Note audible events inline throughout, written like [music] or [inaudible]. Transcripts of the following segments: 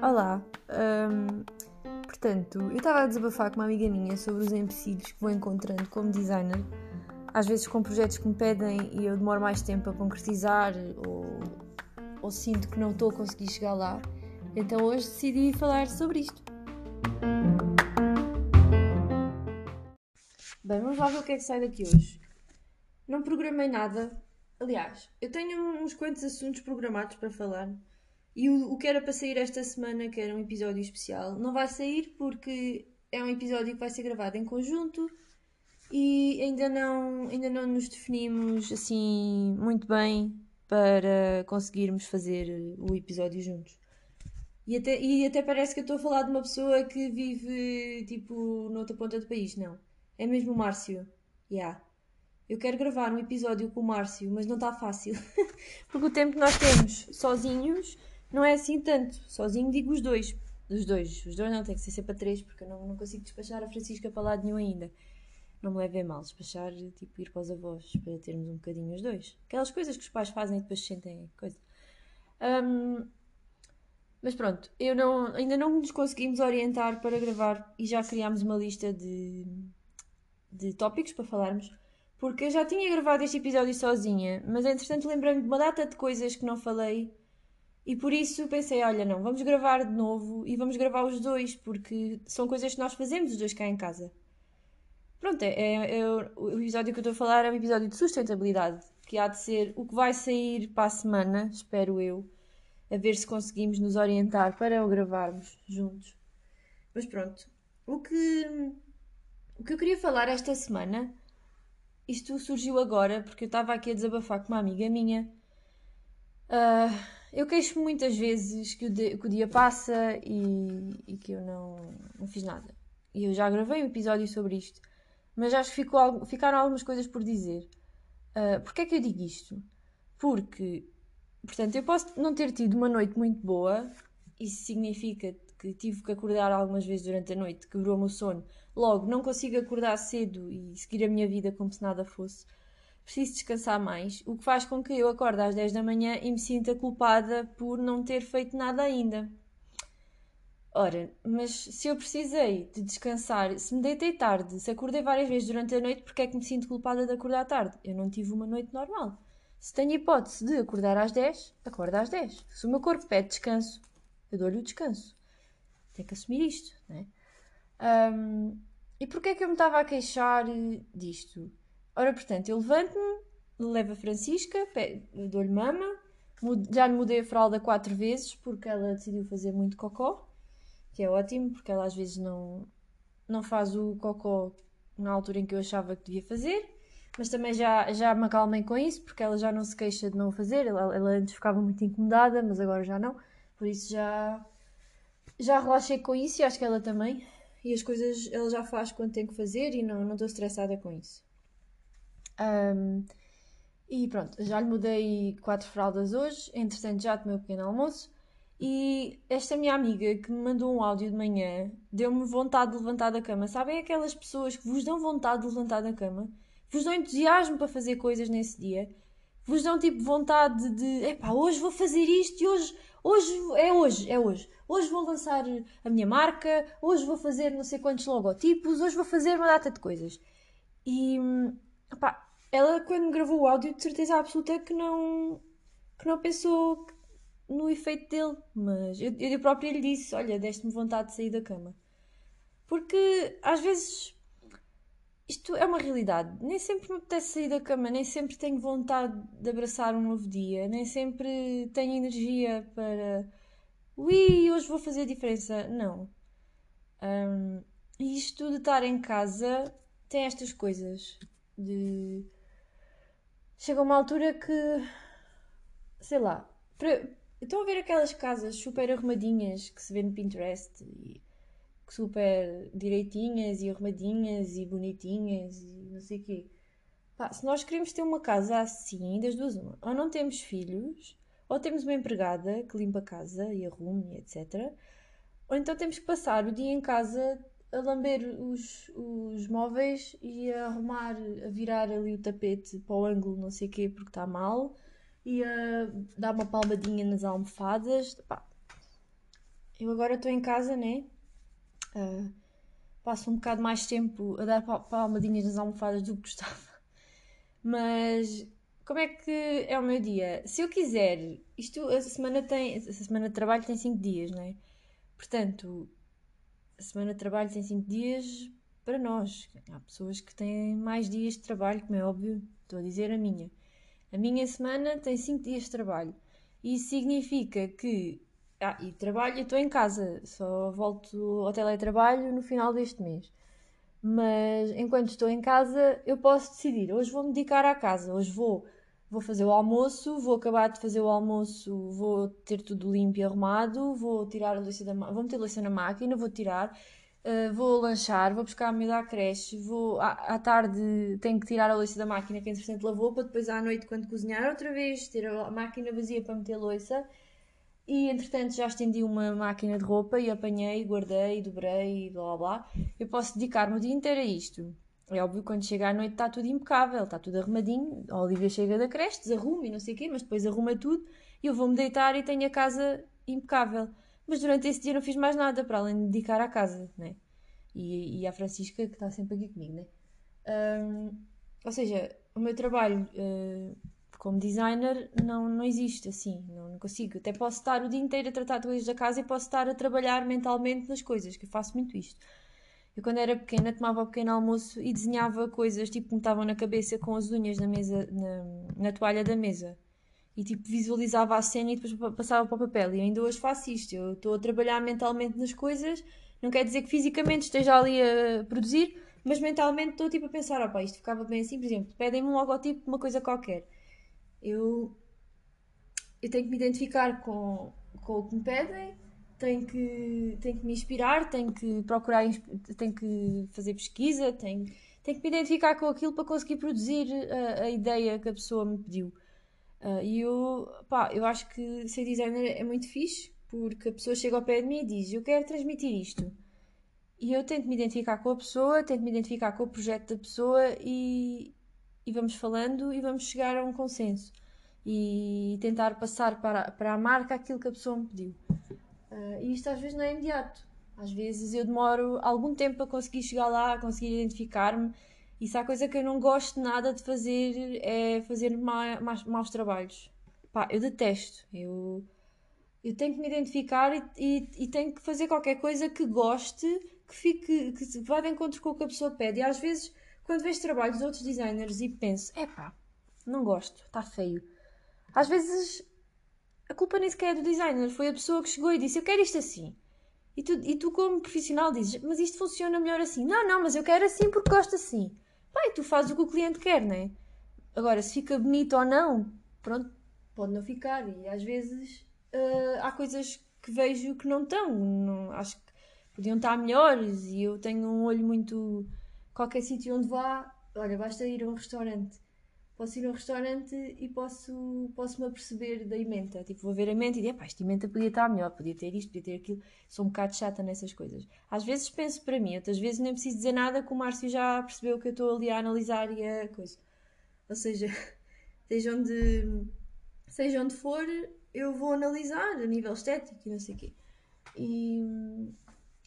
Olá, hum, portanto, eu estava a desabafar com uma amiga minha sobre os empecilhos que vou encontrando como designer, às vezes com projetos que me pedem e eu demoro mais tempo a concretizar ou, ou sinto que não estou a conseguir chegar lá, então hoje decidi falar sobre isto. Bem, vamos lá ver o que é que sai daqui hoje. Não programei nada, aliás, eu tenho uns quantos assuntos programados para falar e o, o que era para sair esta semana, que era um episódio especial, não vai sair porque é um episódio que vai ser gravado em conjunto e ainda não, ainda não nos definimos assim muito bem para conseguirmos fazer o episódio juntos. E até, e até parece que eu estou a falar de uma pessoa que vive tipo noutra ponta do país, não. É mesmo o Márcio. Yeah. Eu quero gravar um episódio com o Márcio, mas não está fácil. [laughs] Porque o tempo que nós temos sozinhos não é assim tanto. Sozinho digo os dois. Os dois. Os dois não, tem que ser sempre a três, porque eu não, não consigo despachar a Francisca para lado nenhum ainda. Não me levem mal, despachar, tipo, ir para os avós, para termos um bocadinho os dois. Aquelas coisas que os pais fazem e depois sentem coisa. Um, mas pronto, eu não, ainda não nos conseguimos orientar para gravar e já criámos uma lista de, de tópicos para falarmos. Porque eu já tinha gravado este episódio sozinha, mas entretanto lembrei-me de uma data de coisas que não falei e por isso pensei, olha, não, vamos gravar de novo e vamos gravar os dois, porque são coisas que nós fazemos os dois cá em casa. Pronto, é, é, é o episódio que eu estou a falar é um episódio de sustentabilidade, que há de ser o que vai sair para a semana, espero eu, a ver se conseguimos nos orientar para o gravarmos juntos. Mas pronto, o que, o que eu queria falar esta semana, isto surgiu agora porque eu estava aqui a desabafar com uma amiga minha. Uh, eu queixo muitas vezes que o, de, que o dia passa e, e, que eu não, não fiz nada. E eu já gravei um episódio sobre isto, mas acho que ficou, ficaram algumas coisas por dizer. Uh, Porquê é que eu digo isto? Porque, portanto, eu posso não ter tido uma noite muito boa, isso significa que tive que acordar algumas vezes durante a noite, quebrou-me o sono. Logo, não consigo acordar cedo e seguir a minha vida como se nada fosse preciso descansar mais, o que faz com que eu acorde às 10 da manhã e me sinta culpada por não ter feito nada ainda. Ora, mas se eu precisei de descansar, se me deitei tarde, se acordei várias vezes durante a noite, porque é que me sinto culpada de acordar tarde? Eu não tive uma noite normal. Se tenho hipótese de acordar às 10, acordo às 10. Se o meu corpo pede descanso, eu dou-lhe o descanso. Tenho que assumir isto, não é? Um, e porquê é que eu me estava a queixar disto? Ora, portanto, eu levanto-me, levo a Francisca, dou-lhe mama, já lhe mudei a fralda quatro vezes porque ela decidiu fazer muito cocó, que é ótimo, porque ela às vezes não, não faz o cocó na altura em que eu achava que devia fazer, mas também já, já me acalmei com isso, porque ela já não se queixa de não fazer, ela, ela antes ficava muito incomodada, mas agora já não, por isso já, já relaxei com isso e acho que ela também, e as coisas ela já faz quando tem que fazer e não, estou estressada com isso. Um, e pronto, já lhe mudei quatro fraldas hoje, entretanto já tomei o pequeno almoço. E esta minha amiga que me mandou um áudio de manhã deu-me vontade de levantar da cama. Sabem aquelas pessoas que vos dão vontade de levantar da cama? Vos dão entusiasmo para fazer coisas nesse dia? Vos dão tipo vontade de, epá, hoje vou fazer isto e hoje, hoje é hoje, é hoje. Hoje vou lançar a minha marca, hoje vou fazer não sei quantos logotipos, hoje vou fazer uma data de coisas. E, epá, ela, quando gravou o áudio, de certeza absoluta que não, que não pensou no efeito dele. Mas eu, eu própria lhe disse: Olha, deste-me vontade de sair da cama. Porque às vezes isto é uma realidade. Nem sempre me apetece sair da cama, nem sempre tenho vontade de abraçar um novo dia, nem sempre tenho energia para. Ui, hoje vou fazer a diferença. Não. Um, isto de estar em casa tem estas coisas de chega uma altura que, sei lá, para, estão a ver aquelas casas super arrumadinhas que se vê no Pinterest e super direitinhas e arrumadinhas e bonitinhas e não sei o quê. Pá, se nós queremos ter uma casa assim, das duas uma, ou não temos filhos, ou temos uma empregada que limpa a casa e arrume, etc. Ou então temos que passar o dia em casa a lamber os, os móveis e a arrumar, a virar ali o tapete para o ângulo, não sei o quê, porque está mal, e a dar uma palmadinha nas almofadas. Pá. Eu agora estou em casa, né? Uh, passo um bocado mais tempo a dar palmadinhas nas almofadas do que gostava. Mas como é que é o meu dia? Se eu quiser, isto, a semana tem, a semana de trabalho tem 5 dias, não é? Portanto, a semana de trabalho tem 5 dias para nós. Há pessoas que têm mais dias de trabalho, como é óbvio, estou a dizer a minha. A minha semana tem 5 dias de trabalho. Isso significa que. Ah, e trabalho, eu estou em casa, só volto ao teletrabalho no final deste mês. Mas enquanto estou em casa, eu posso decidir. Hoje vou me dedicar à casa, hoje vou, vou fazer o almoço, vou acabar de fazer o almoço, vou ter tudo limpo e arrumado, vou tirar a louça da vou meter a louça na máquina, vou tirar, uh, vou lanchar, vou buscar a comida à creche, vou à, à, tarde tenho que tirar a louça da máquina que entretanto lavou, para depois à noite quando cozinhar outra vez ter a máquina vazia para meter louça e entretanto já estendi uma máquina de roupa e apanhei, guardei, dobrei e blá blá blá. Eu posso dedicar-me o dia inteiro a isto. É óbvio quando chega à noite está tudo impecável, está tudo arrumadinho. A Olivia chega da creche, desarruma e não sei o quê, mas depois arruma tudo e eu vou-me deitar e tenho a casa impecável. Mas durante esse dia não fiz mais nada para além de dedicar à casa, né? E, e à Francisca que está sempre aqui comigo, né? Um, ou seja, o meu trabalho uh, como designer não, não existe assim, não, não, consigo. Até posso estar o dia inteiro a tratar de coisas da casa e posso estar a trabalhar mentalmente nas coisas, que eu faço muito isto. Eu quando era pequena tomava o pequeno almoço e desenhava coisas tipo que me estavam na cabeça com as unhas na mesa, na, na toalha da mesa. E tipo visualizava a cena e depois passava para o papel. E ainda hoje faço isto. Eu estou a trabalhar mentalmente nas coisas, não quer dizer que fisicamente esteja ali a produzir, mas mentalmente estou tipo a pensar, opá, isto ficava bem assim, por exemplo, pedem-me um logotipo de uma coisa qualquer eu, eu tenho que me identificar com, com o que me pedem, tenho que, tenho que me inspirar, tenho que procurar, tenho que fazer pesquisa, tenho, tenho que me identificar com aquilo para conseguir produzir a, a ideia que a pessoa me pediu. Uh, e eu, pá, eu acho que ser designer é muito fixe, porque a pessoa chega ao pé de mim e diz: Eu quero transmitir isto. E eu tento me identificar com a pessoa, tento me identificar com o projeto da pessoa e, e vamos falando e vamos chegar a um consenso e tentar passar para, para a marca aquilo que a pessoa me pediu. Uh, e isto às vezes não é imediato. Às vezes eu demoro algum tempo a conseguir chegar lá, a conseguir identificar-me. E se há coisa que eu não gosto nada de fazer é fazer ma ma maus trabalhos. Pá, eu detesto. Eu, eu tenho que me identificar e, e, e, tenho que fazer qualquer coisa que goste, que fique, que vá de encontro com o que a pessoa pede. E às vezes quando vejo trabalhos de outros designers e penso, epá, não gosto, está feio. Às vezes a culpa nem sequer é do designer, foi a pessoa que chegou e disse, eu quero isto assim. E tu, e tu como profissional dizes, mas isto funciona melhor assim. Não, não, mas eu quero assim porque gosto assim. E tu fazes o que o cliente quer, não é? Agora, se fica bonito ou não, pronto, pode não ficar. E às vezes uh, há coisas que vejo que não estão. Não, acho que podiam estar melhores e eu tenho um olho muito qualquer sítio onde vá, olha, basta ir a um restaurante. Posso ir a um restaurante e posso, posso me aperceber da emenda. Tipo, vou ver a emenda e pá, esta emenda podia estar melhor, podia ter isto, podia ter aquilo. Sou um bocado chata nessas coisas. Às vezes penso para mim, outras vezes nem preciso dizer nada, que o Márcio já percebeu que eu estou ali a analisar e a coisa. Ou seja, [laughs] seja onde, seja onde for, eu vou analisar a nível estético e não sei o quê. E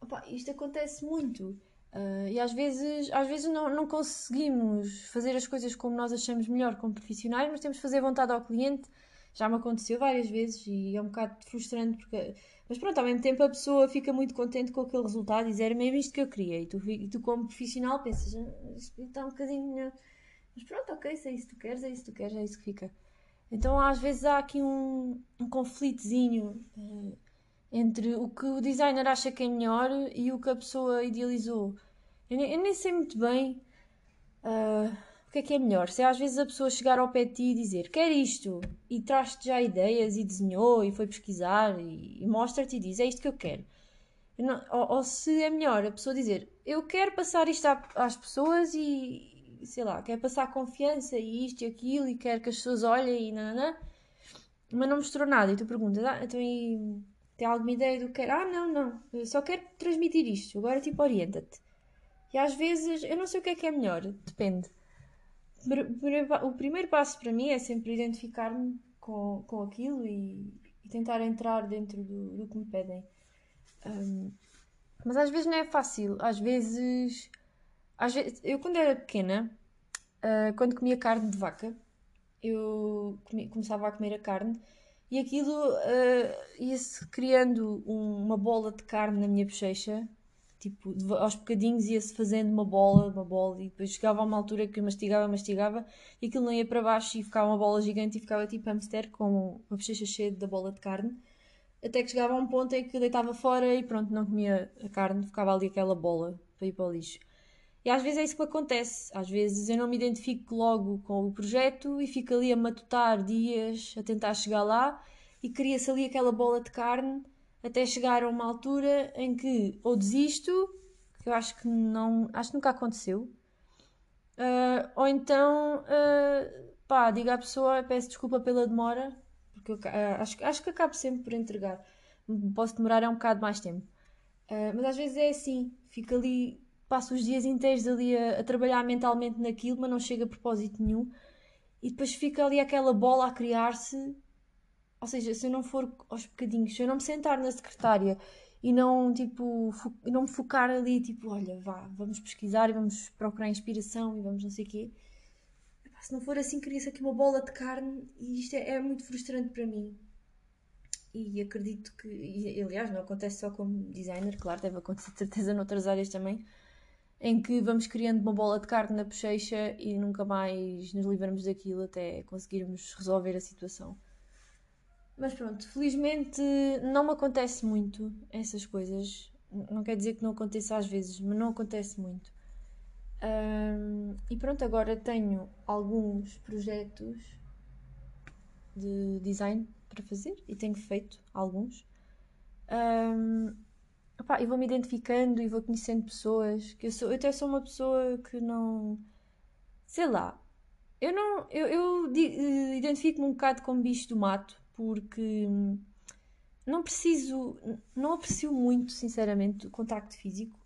opa, isto acontece muito. Uh, e às vezes, às vezes não, não conseguimos fazer as coisas como nós achamos melhor como profissionais, mas temos que fazer vontade ao cliente. Já me aconteceu várias vezes e é um bocado frustrante porque. Mas pronto, ao mesmo tempo a pessoa fica muito contente com aquele resultado e diz era mesmo isto que eu queria. E tu, e tu como profissional pensas, ah, isto está um bocadinho melhor. Mas pronto, ok, se é isso que tu queres, é isso que tu queres, é isso que fica. Então às vezes há aqui um, um conflitozinho uh, entre o que o designer acha que é melhor e o que a pessoa idealizou. Eu nem, eu nem sei muito bem uh, o que é que é melhor. Se às vezes a pessoa chegar ao pé de ti e dizer quer isto e traz-te já ideias e desenhou e foi pesquisar e, e mostra-te e diz é isto que eu quero. Eu não, ou, ou, se é melhor a pessoa dizer eu quero passar isto às pessoas e sei lá, quer passar confiança e isto e aquilo e quer que as pessoas olhem e nananã, mas não mostrou nada. E tu perguntas, ah, então e tem alguma ideia do que quer. Ah, não, não, eu só quero transmitir isto, agora tipo orienta-te. E às vezes eu não sei o que é que é melhor, depende. O primeiro passo para mim é sempre identificar-me com, com aquilo e, e, tentar entrar dentro do, do que me pedem. Um, mas às vezes não é fácil. Às vezes, às vezes eu quando era pequena, uh, quando comia carne de vaca, eu começava a comer a carne e aquilo uh, ia-se criando um, uma bola de carne na minha bochecha, tipo, aos bocadinhos ia-se fazendo uma bola, uma bola, e depois chegava a uma altura que mastigava, mastigava, e aquilo não ia para baixo e ficava uma bola gigante e ficava tipo hamster com a bochecha cheia da bola de carne. Até que chegava a um ponto em que deitava fora e pronto, não comia a carne, ficava ali aquela bola para ir para o lixo. E às vezes é isso que acontece. Às vezes eu não me identifico logo com o projeto e fico ali a matutar dias a tentar chegar lá e cria-se ali aquela bola de carne até chegar a uma altura em que ou desisto, que eu acho que não, acho que nunca aconteceu, uh, ou então uh, pá, digo à pessoa, peço desculpa pela demora, porque eu, uh, acho, acho que acabo sempre por entregar. Posso demorar é um bocado mais tempo. mas às vezes é assim, fica ali passo os dias inteiros ali a, a, trabalhar mentalmente naquilo, mas não chega a propósito nenhum. E depois fica ali aquela bola a criar-se. Ou seja, se eu não for aos bocadinhos, se eu não me sentar na secretária e não, tipo, não me focar ali, tipo, olha, vá, vamos pesquisar e vamos procurar inspiração e vamos não sei o quê. Se não for assim, cria-se aqui uma bola de carne e isto é, é muito frustrante para mim e acredito que, e, aliás, não acontece só como designer, claro, deve acontecer de certeza noutras áreas também, em que vamos criando uma bola de carne na bochecha e nunca mais nos livramos daquilo até conseguirmos resolver a situação. Mas pronto, felizmente não me acontece muito essas coisas. Não quer dizer que não aconteça às vezes, mas não acontece muito. Um, e pronto, agora tenho alguns projetos de design para fazer e tenho feito alguns. Um, Opá, e vou-me identificando e vou conhecendo pessoas. Que eu, sou, eu até sou uma pessoa que não. Sei lá. Eu não. Eu, eu eh, identifico-me um bocado como bicho do mato porque não preciso. Não aprecio muito, sinceramente, o contacto físico.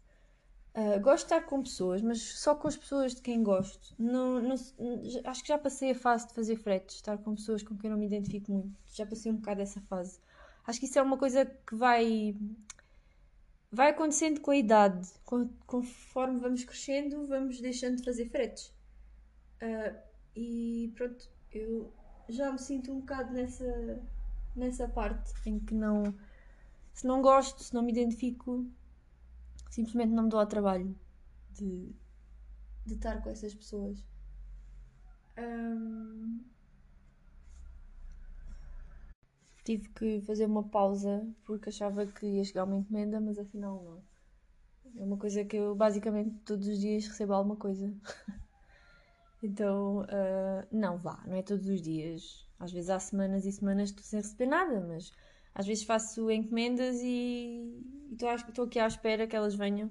Uh, gosto de estar com pessoas, mas só com as pessoas de quem gosto. Não, não, acho que já passei a fase de fazer fretes, estar com pessoas com quem não me identifico muito. Já passei um bocado essa fase. Acho que isso é uma coisa que vai vai acontecendo com a idade. Conforme vamos crescendo, vamos deixando de fazer fretes. Uh, e pronto, eu já me sinto um bocado nessa, nessa parte em que não. Se não gosto, se não me identifico, simplesmente não me dou ao trabalho de, de estar com essas pessoas. Tive que fazer uma pausa porque achava que ia chegar uma encomenda, mas afinal não. É uma coisa que eu basicamente todos os dias recebo alguma coisa. [laughs] então, uh, não vá, não é todos os dias. Às vezes há semanas e semanas estou sem receber nada, mas às vezes faço encomendas e estou aqui à espera que elas venham.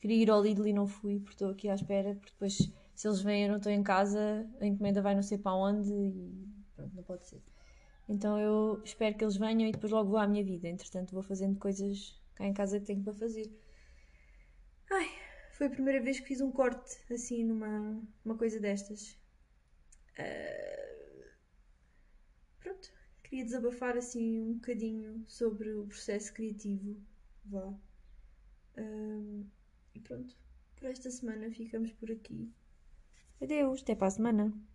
Queria ir ao Lidl e não fui, porque estou aqui à espera, porque depois se eles vêm eu não estou em casa, a encomenda vai não sei para onde e pronto, não pode ser. Então eu espero que eles venham e depois logo vou à minha vida. Entretanto, vou fazendo coisas cá em casa que tenho para fazer. Ai, foi a primeira vez que fiz um corte assim numa uma coisa destas. Uh, pronto, queria desabafar assim um bocadinho sobre o processo criativo. Vá. Uh, e pronto, por esta semana ficamos por aqui. Adeus, até para a semana.